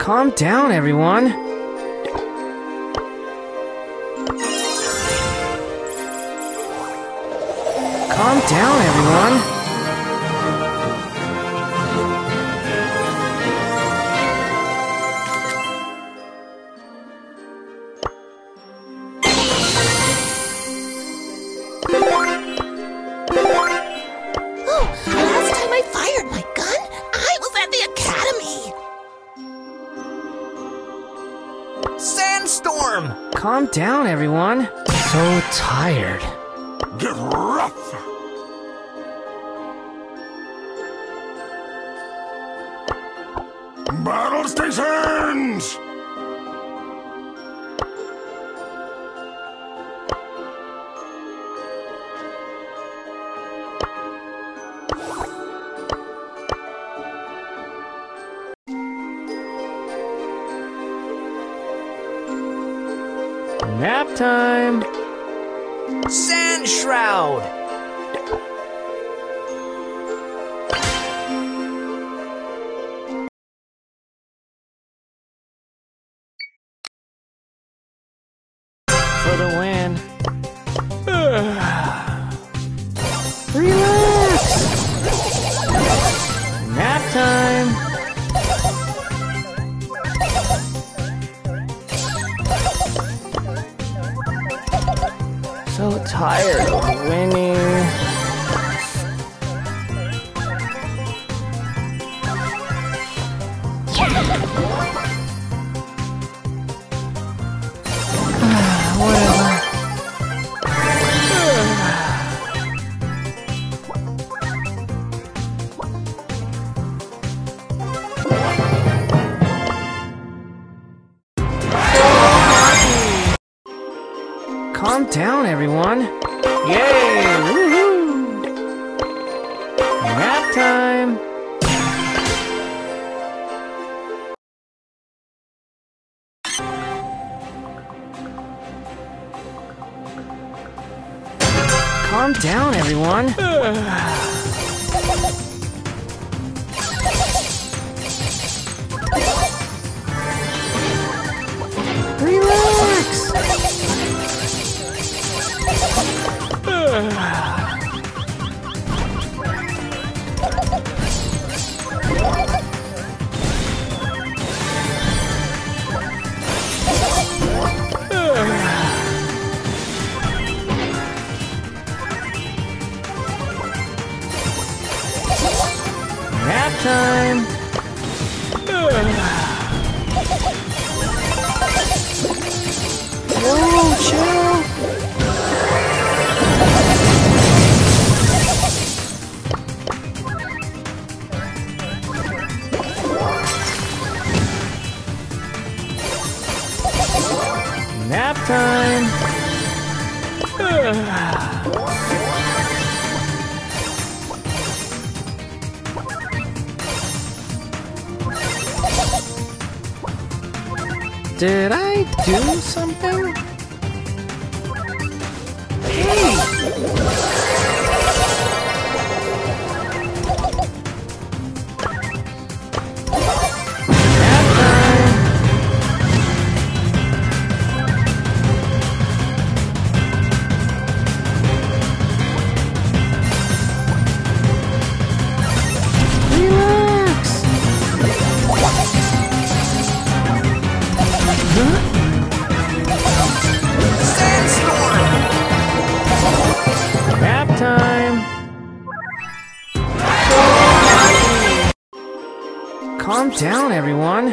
Calm down, everyone. Calm down, everyone. Calm down, everyone. So tired. Get rough! Battle stations! Nap time. Sand Shroud! For the win. Relax. So tired of winning. Calm down, everyone. Yay! Woohoo! Nap time. Calm down, everyone. time. Whoa, chill. Nap time. Did I do something? Hey! Calm down, everyone.